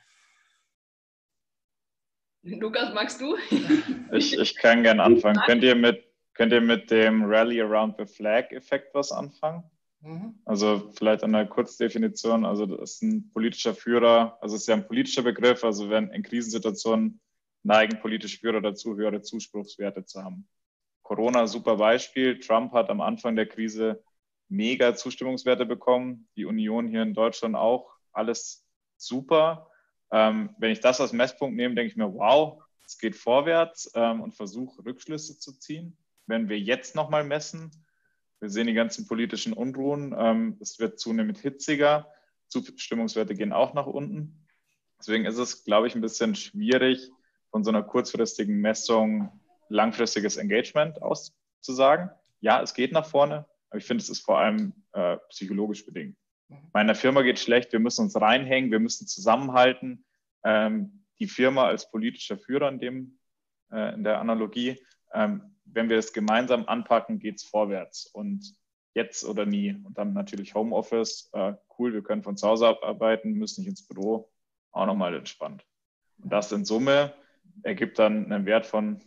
Lukas, magst du? Ich, ich kann gerne anfangen. Könnt ihr mit Könnt ihr mit dem Rally Around the Flag-Effekt was anfangen? Mhm. Also vielleicht eine Kurzdefinition. Also das ist ein politischer Führer, also es ist ja ein politischer Begriff. Also wenn in Krisensituationen neigen politische Führer dazu, höhere Zuspruchswerte zu haben. Corona, super Beispiel. Trump hat am Anfang der Krise mega Zustimmungswerte bekommen. Die Union hier in Deutschland auch. Alles super. Ähm, wenn ich das als Messpunkt nehme, denke ich mir, wow, es geht vorwärts ähm, und versuche Rückschlüsse zu ziehen wenn wir jetzt nochmal messen, wir sehen die ganzen politischen Unruhen, ähm, es wird zunehmend hitziger, Zustimmungswerte gehen auch nach unten. Deswegen ist es, glaube ich, ein bisschen schwierig, von so einer kurzfristigen Messung langfristiges Engagement auszusagen. Ja, es geht nach vorne, aber ich finde, es ist vor allem äh, psychologisch bedingt. Meiner Firma geht schlecht, wir müssen uns reinhängen, wir müssen zusammenhalten. Ähm, die Firma als politischer Führer in, dem, äh, in der Analogie ähm, wenn wir es gemeinsam anpacken, geht es vorwärts. Und jetzt oder nie. Und dann natürlich Homeoffice. Äh, cool, wir können von zu Hause arbeiten, müssen nicht ins Büro. Auch nochmal entspannt. Und das in Summe ergibt dann einen Wert von,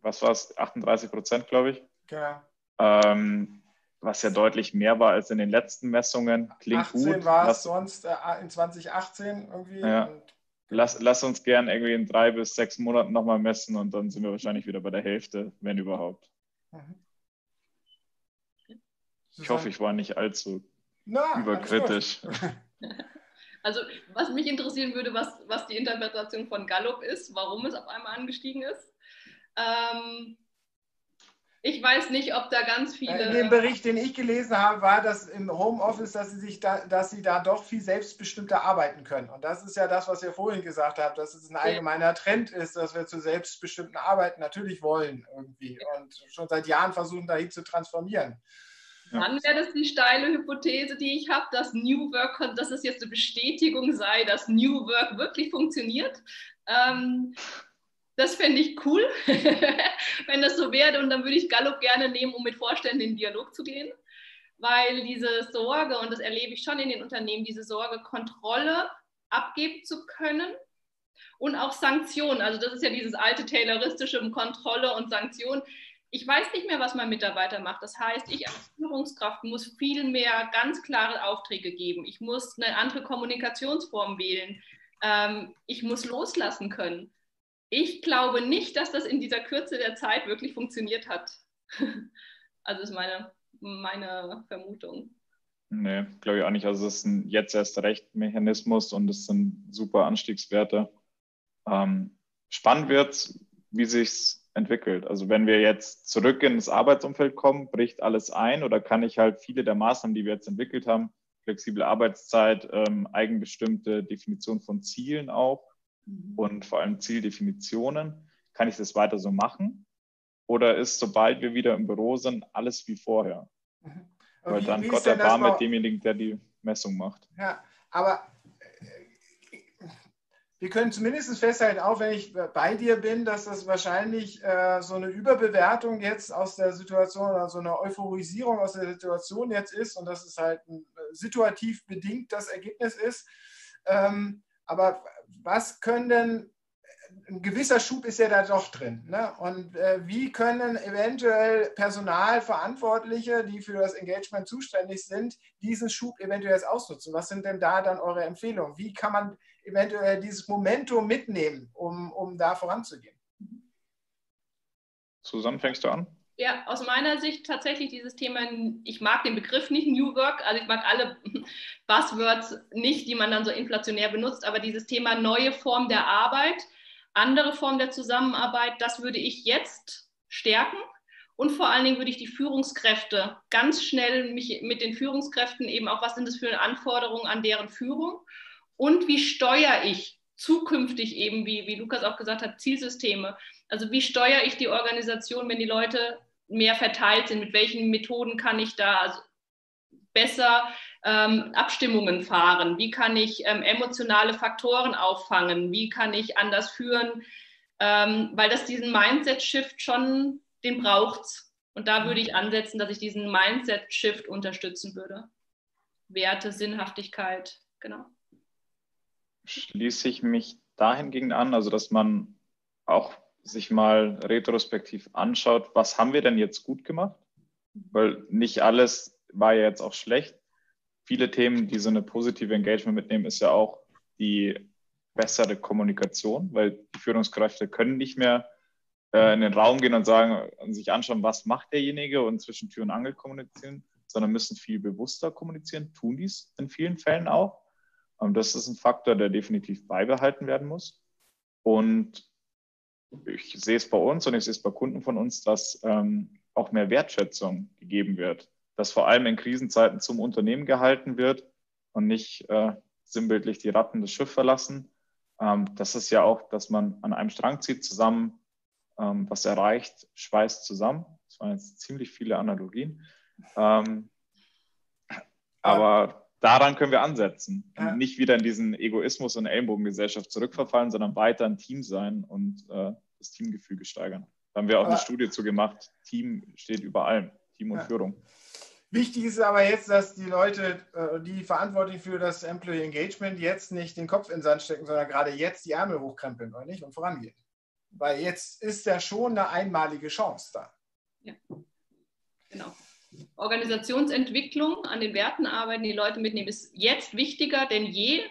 was war es, 38 Prozent, glaube ich. Ja. Ähm, was ja deutlich mehr war als in den letzten Messungen. Klingt 18 gut. war es sonst äh, in 2018 irgendwie. Ja. Lass, lass uns gern irgendwie in drei bis sechs Monaten nochmal messen und dann sind wir wahrscheinlich wieder bei der Hälfte, wenn überhaupt. Mhm. Ich hoffe, ich war nicht allzu Na, überkritisch. Also, was mich interessieren würde, was, was die Interpretation von Gallup ist, warum es auf einmal angestiegen ist. Ähm, ich weiß nicht, ob da ganz viele. In dem Bericht, den ich gelesen habe, war das im Homeoffice, dass sie sich da, dass sie da doch viel selbstbestimmter arbeiten können. Und das ist ja das, was ihr vorhin gesagt habt, dass es ein allgemeiner Trend ist, dass wir zu selbstbestimmten Arbeiten natürlich wollen irgendwie und schon seit Jahren versuchen, dahin zu transformieren. Dann wäre das die steile Hypothese, die ich habe, dass New Work, dass es jetzt eine Bestätigung sei, dass New Work wirklich funktioniert. Ähm, das fände ich cool, wenn das so wäre. Und dann würde ich Gallup gerne nehmen, um mit Vorständen in Dialog zu gehen. Weil diese Sorge, und das erlebe ich schon in den Unternehmen, diese Sorge, Kontrolle abgeben zu können und auch Sanktionen. Also das ist ja dieses alte Tayloristische um Kontrolle und Sanktionen. Ich weiß nicht mehr, was mein Mitarbeiter macht. Das heißt, ich als Führungskraft muss viel mehr ganz klare Aufträge geben. Ich muss eine andere Kommunikationsform wählen. Ähm, ich muss loslassen können ich glaube nicht, dass das in dieser Kürze der Zeit wirklich funktioniert hat. also ist meine, meine Vermutung. Nee, glaube ich auch nicht. Also es ist ein jetzt erst recht Mechanismus und es sind super Anstiegswerte. Ähm, spannend wird, wie sich entwickelt. Also wenn wir jetzt zurück ins Arbeitsumfeld kommen, bricht alles ein oder kann ich halt viele der Maßnahmen, die wir jetzt entwickelt haben, flexible Arbeitszeit, ähm, eigenbestimmte Definition von Zielen auch, mhm. und vor allem Zieldefinitionen. Kann ich das weiter so machen? Oder ist, sobald wir wieder im Büro sind, alles wie vorher? Mhm. Weil wie, dann wie Gott erbarme mit demjenigen, der die Messung macht. Ja, aber äh, wir können zumindest festhalten, auch wenn ich bei dir bin, dass das wahrscheinlich äh, so eine Überbewertung jetzt aus der Situation oder so eine Euphorisierung aus der Situation jetzt ist und dass es halt äh, situativ bedingt das Ergebnis ist. Ähm, aber was können denn ein gewisser Schub ist ja da doch drin. Ne? Und äh, wie können eventuell Personalverantwortliche, die für das Engagement zuständig sind, diesen Schub eventuell jetzt ausnutzen? Was sind denn da dann eure Empfehlungen? Wie kann man eventuell dieses Momentum mitnehmen, um, um da voranzugehen? Susanne, fängst du an? Ja, aus meiner Sicht tatsächlich dieses Thema, ich mag den Begriff nicht New Work, also ich mag alle Buzzwords nicht, die man dann so inflationär benutzt, aber dieses Thema neue Form der Arbeit, andere Form der Zusammenarbeit, das würde ich jetzt stärken. Und vor allen Dingen würde ich die Führungskräfte ganz schnell mich mit den Führungskräften eben auch, was sind das für Anforderungen an deren Führung und wie steuere ich zukünftig eben, wie, wie Lukas auch gesagt hat, Zielsysteme. Also wie steuere ich die Organisation, wenn die Leute mehr verteilt sind? Mit welchen Methoden kann ich da also besser ähm, Abstimmungen fahren? Wie kann ich ähm, emotionale Faktoren auffangen? Wie kann ich anders führen? Ähm, weil das diesen Mindset-Shift schon, den braucht Und da würde ich ansetzen, dass ich diesen Mindset-Shift unterstützen würde. Werte, Sinnhaftigkeit, genau. Schließe ich mich dahingegen an, also dass man auch sich mal retrospektiv anschaut, was haben wir denn jetzt gut gemacht? Weil nicht alles war ja jetzt auch schlecht. Viele Themen, die so eine positive Engagement mitnehmen, ist ja auch die bessere Kommunikation, weil die Führungskräfte können nicht mehr äh, in den Raum gehen und sagen und sich anschauen, was macht derjenige und zwischen Tür und Angel kommunizieren, sondern müssen viel bewusster kommunizieren, tun dies in vielen Fällen auch. Und das ist ein Faktor, der definitiv beibehalten werden muss. Und ich sehe es bei uns und ich sehe es bei Kunden von uns, dass ähm, auch mehr Wertschätzung gegeben wird, dass vor allem in Krisenzeiten zum Unternehmen gehalten wird und nicht äh, sinnbildlich die Ratten das Schiff verlassen. Ähm, das ist ja auch, dass man an einem Strang zieht, zusammen ähm, was erreicht, schweißt zusammen. Das waren jetzt ziemlich viele Analogien. Ähm, aber daran können wir ansetzen. Ja. Nicht wieder in diesen Egoismus und Ellenbogengesellschaft zurückverfallen, sondern weiter ein Team sein und äh, das Teamgefüge steigern. Da haben wir auch aber, eine Studie zu gemacht. Team steht über allem. Team und ja. Führung. Wichtig ist aber jetzt, dass die Leute, äh, die verantwortlich für das Employee Engagement, jetzt nicht den Kopf in den Sand stecken, sondern gerade jetzt die Ärmel hochkrempeln, oder nicht? Und vorangehen. Weil jetzt ist ja schon eine einmalige Chance da. Ja, genau. Organisationsentwicklung, an den Werten arbeiten, die Leute mitnehmen, ist jetzt wichtiger denn je,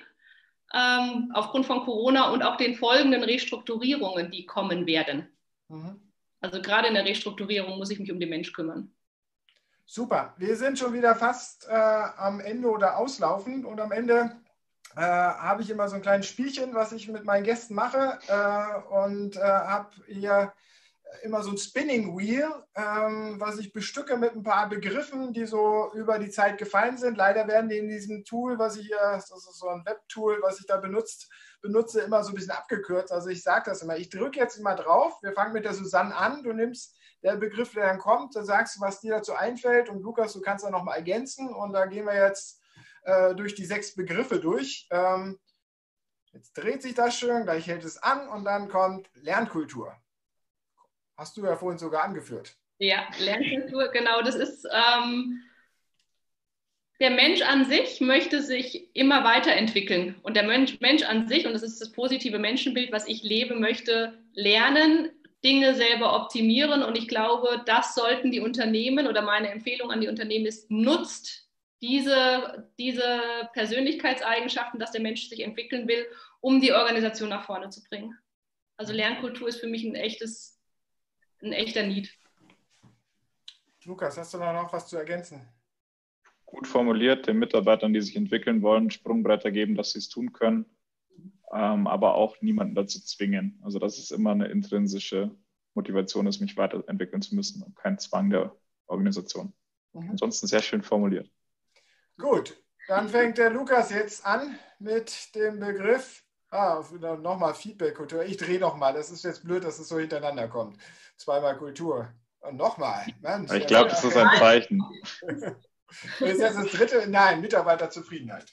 ähm, aufgrund von Corona und auch den folgenden Restrukturierungen, die kommen werden. Mhm. Also gerade in der Restrukturierung muss ich mich um den Mensch kümmern. Super, wir sind schon wieder fast äh, am Ende oder auslaufend und am Ende äh, habe ich immer so ein kleines Spielchen, was ich mit meinen Gästen mache äh, und äh, habe hier immer so ein Spinning Wheel, ähm, was ich bestücke mit ein paar Begriffen, die so über die Zeit gefallen sind. Leider werden die in diesem Tool, was ich hier, das ist so ein Webtool, was ich da benutzt, benutze, immer so ein bisschen abgekürzt. Also ich sage das immer. Ich drücke jetzt immer drauf. Wir fangen mit der Susanne an. Du nimmst der Begriff, der dann kommt, dann sagst du, was dir dazu einfällt. Und Lukas, du kannst da nochmal ergänzen. Und da gehen wir jetzt äh, durch die sechs Begriffe durch. Ähm, jetzt dreht sich das schön, gleich hält es an und dann kommt Lernkultur. Hast du ja vorhin sogar angeführt. Ja, Lernkultur, genau. Das ist ähm, der Mensch an sich möchte sich immer weiterentwickeln. Und der Mensch, Mensch an sich, und das ist das positive Menschenbild, was ich lebe, möchte lernen, Dinge selber optimieren. Und ich glaube, das sollten die Unternehmen oder meine Empfehlung an die Unternehmen ist, nutzt diese, diese Persönlichkeitseigenschaften, dass der Mensch sich entwickeln will, um die Organisation nach vorne zu bringen. Also Lernkultur ist für mich ein echtes ein echter Need. Lukas, hast du da noch was zu ergänzen? Gut formuliert, den Mitarbeitern, die sich entwickeln wollen, Sprungbretter geben, dass sie es tun können, ähm, aber auch niemanden dazu zwingen. Also das ist immer eine intrinsische Motivation ist, mich weiterentwickeln zu müssen und kein Zwang der Organisation. Mhm. Ansonsten sehr schön formuliert. Gut, dann fängt der Lukas jetzt an mit dem Begriff, ah, nochmal Feedback-Kultur. Ich drehe nochmal, das ist jetzt blöd, dass es so hintereinander kommt zweimal Kultur. Und nochmal. Ich glaube, das ist ein Zeichen. das ist jetzt das dritte. Nein, Mitarbeiterzufriedenheit.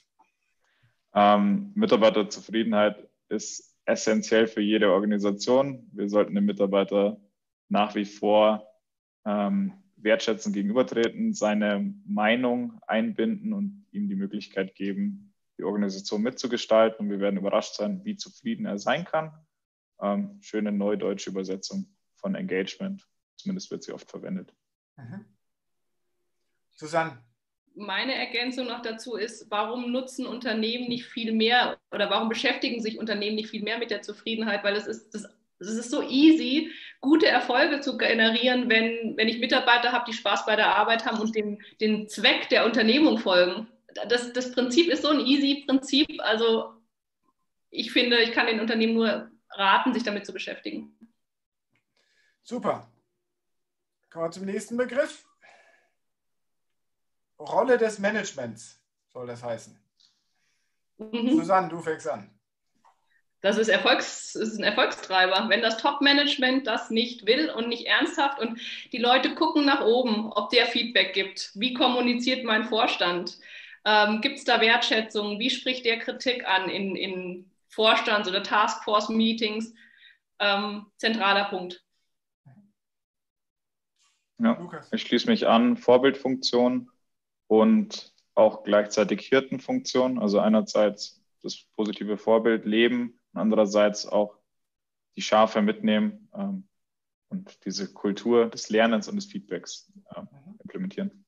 Ähm, Mitarbeiterzufriedenheit ist essentiell für jede Organisation. Wir sollten den Mitarbeiter nach wie vor ähm, wertschätzend gegenübertreten, seine Meinung einbinden und ihm die Möglichkeit geben, die Organisation mitzugestalten. Und wir werden überrascht sein, wie zufrieden er sein kann Ähm, schöne neudeutsche Übersetzung von Engagement. Zumindest wird sie oft verwendet. Mhm. Susanne. Meine Ergänzung noch dazu ist, warum nutzen Unternehmen nicht viel mehr oder warum beschäftigen sich Unternehmen nicht viel mehr mit der Zufriedenheit? Weil es ist, das, es ist so easy, gute Erfolge zu generieren, wenn, wenn ich Mitarbeiter habe, die Spaß bei der Arbeit haben und dem, den Zweck der Unternehmung folgen. Das, das Prinzip ist so ein easy Prinzip. Also ich finde, ich kann den Unternehmen nur raten, sich damit zu beschäftigen. Super. Kommen wir zum nächsten Begriff. Rolle des Managements soll das heißen. Mhm. Susanne, du fängst an. Das ist, Erfolgs, ist ein Erfolgstreiber. Wenn das Top-Management das nicht will und nicht ernsthaft und die Leute gucken nach oben, ob der Feedback gibt. Wie kommuniziert mein Vorstand? Ähm, gibt es da Wertschätzung? Wie spricht der Kritik an in, in Vorstands- oder Taskforce-Meetings? Ähm, zentraler Punkt. Ja, ich schließe mich an. Vorbildfunktion und auch gleichzeitig Hirtenfunktion. Also einerseits das positive Vorbild leben und andererseits auch die Schafe mitnehmen ähm, und diese Kultur des Lernens und des Feedbacks äh, implementieren.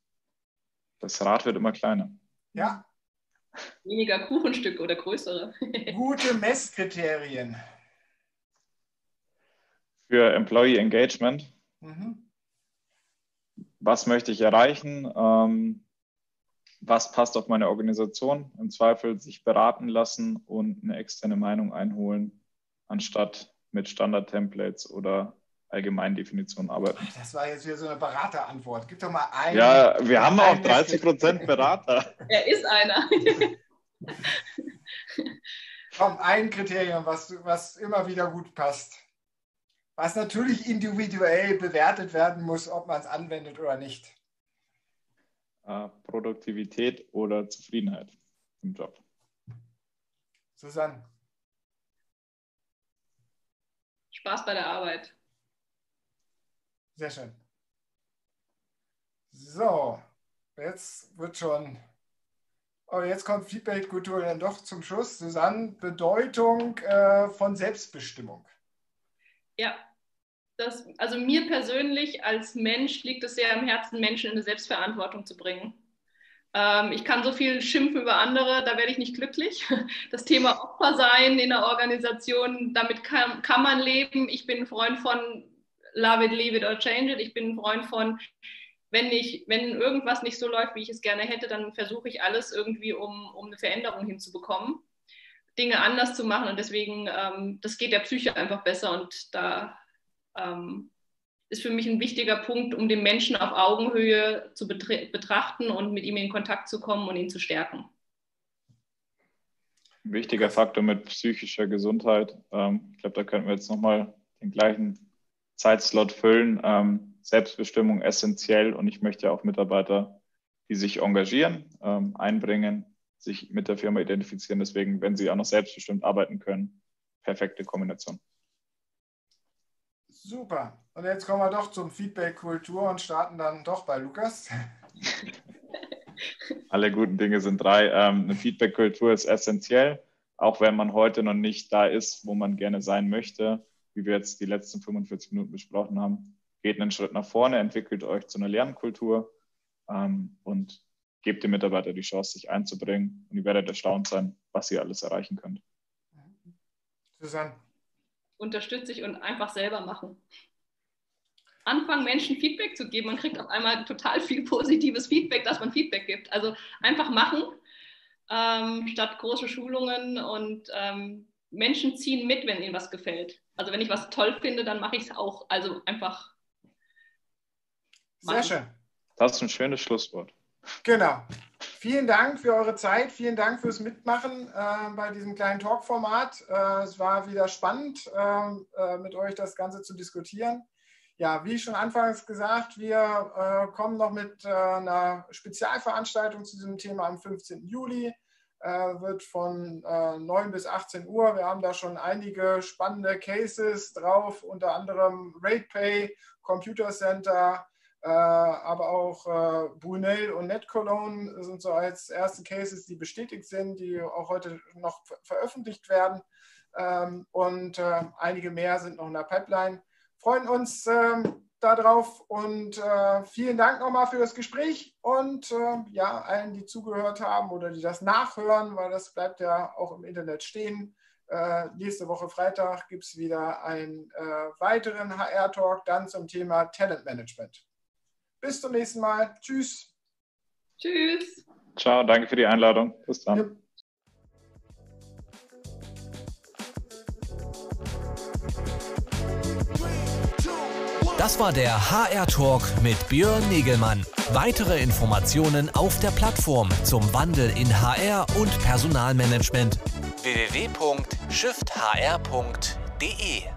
Das Rad wird immer kleiner. Ja. Weniger Kuchenstück oder größere. Gute Messkriterien. Für Employee Engagement. Mhm. Was möchte ich erreichen? Ähm, was passt auf meine Organisation? Im Zweifel sich beraten lassen und eine externe Meinung einholen, anstatt mit Standard-Templates oder Allgemeindefinitionen arbeiten. Das war jetzt wieder so eine Beraterantwort. Gib doch mal einen. Ja, wir haben auch 30 Prozent Berater. Er ist einer. Komm, ein Kriterium, was, was immer wieder gut passt. Was natürlich individuell bewertet werden muss, ob man es anwendet oder nicht äh, Produktivität oder Zufriedenheit im Job. Susanne. Spaß bei der Arbeit. Sehr schön. So, jetzt wird schon. Oh, jetzt kommt Feedback-Kultur dann doch zum Schluss. Susanne, Bedeutung äh, von Selbstbestimmung. Ja, dass, also mir persönlich als Mensch liegt es sehr am Herzen, Menschen in eine Selbstverantwortung zu bringen. Ähm, ich kann so viel schimpfen über andere, da werde ich nicht glücklich. Das Thema Opfer sein in der Organisation, damit kann, kann man leben. Ich bin ein Freund von Love it, leave it or change it. Ich bin ein Freund von, wenn, ich, wenn irgendwas nicht so läuft, wie ich es gerne hätte, dann versuche ich alles irgendwie, um, um eine Veränderung hinzubekommen. Dinge anders zu machen und deswegen, ähm, das geht der Psyche einfach besser und da ähm, ist für mich ein wichtiger Punkt, um den Menschen auf Augenhöhe zu betrachten und mit ihm in Kontakt zu kommen und ihn zu stärken. Ein wichtiger Faktor mit psychischer Gesundheit. Ähm, ich glaube, da könnten wir jetzt nochmal den gleichen Zeitslot füllen. Ähm, Selbstbestimmung essentiell und ich möchte auch Mitarbeiter, die sich engagieren, ähm, einbringen, sich mit der Firma identifizieren. Deswegen, wenn sie auch noch selbstbestimmt arbeiten können, perfekte Kombination. Super. Und jetzt kommen wir doch zum Feedback Kultur und starten dann doch bei Lukas. Alle guten Dinge sind drei. Ähm, eine Feedback Kultur ist essentiell, auch wenn man heute noch nicht da ist, wo man gerne sein möchte, wie wir jetzt die letzten 45 Minuten besprochen haben. Geht einen Schritt nach vorne, entwickelt euch zu einer Lernkultur ähm, und gebt den Mitarbeitern die Chance, sich einzubringen. Und ihr werdet erstaunt sein, was ihr alles erreichen könnt. Susanne unterstütze ich und einfach selber machen. Anfangen, Menschen Feedback zu geben. Man kriegt auf einmal total viel positives Feedback, dass man Feedback gibt. Also einfach machen, ähm, statt große Schulungen und ähm, Menschen ziehen mit, wenn ihnen was gefällt. Also wenn ich was toll finde, dann mache ich es auch. Also einfach. Machen. Sehr schön. Das ist ein schönes Schlusswort. Genau. Vielen Dank für eure Zeit, vielen Dank fürs Mitmachen äh, bei diesem kleinen Talk-Format. Äh, es war wieder spannend, ähm, äh, mit euch das Ganze zu diskutieren. Ja, wie schon anfangs gesagt, wir äh, kommen noch mit äh, einer Spezialveranstaltung zu diesem Thema am 15. Juli. Äh, wird von 9 bis 18 Uhr. Wir haben da schon einige spannende Cases drauf, unter anderem RatePay, Computer Center, äh, aber auch äh, Brunel und NetCologne sind so als erste Cases, die bestätigt sind, die auch heute noch veröffentlicht werden. ähm, und äh, einige mehr sind noch in der Pipeline. Freuen uns ähm, darauf und äh, vielen Dank nochmal für das Gespräch und äh, ja, allen, die zugehört haben oder die das nachhören, weil das bleibt ja auch im Internet stehen. Äh, nächste Woche Freitag gibt es wieder einen äh, weiteren HR-Talk, dann zum Thema Talentmanagement. Bis zum nächsten Mal. Tschüss. Tschüss. Ciao, danke für die Einladung. Bis dann. Ja. Das war der HR Talk mit Björn Negelmann. Weitere Informationen auf der Plattform zum Wandel in HR und Personalmanagement www.shifthr.de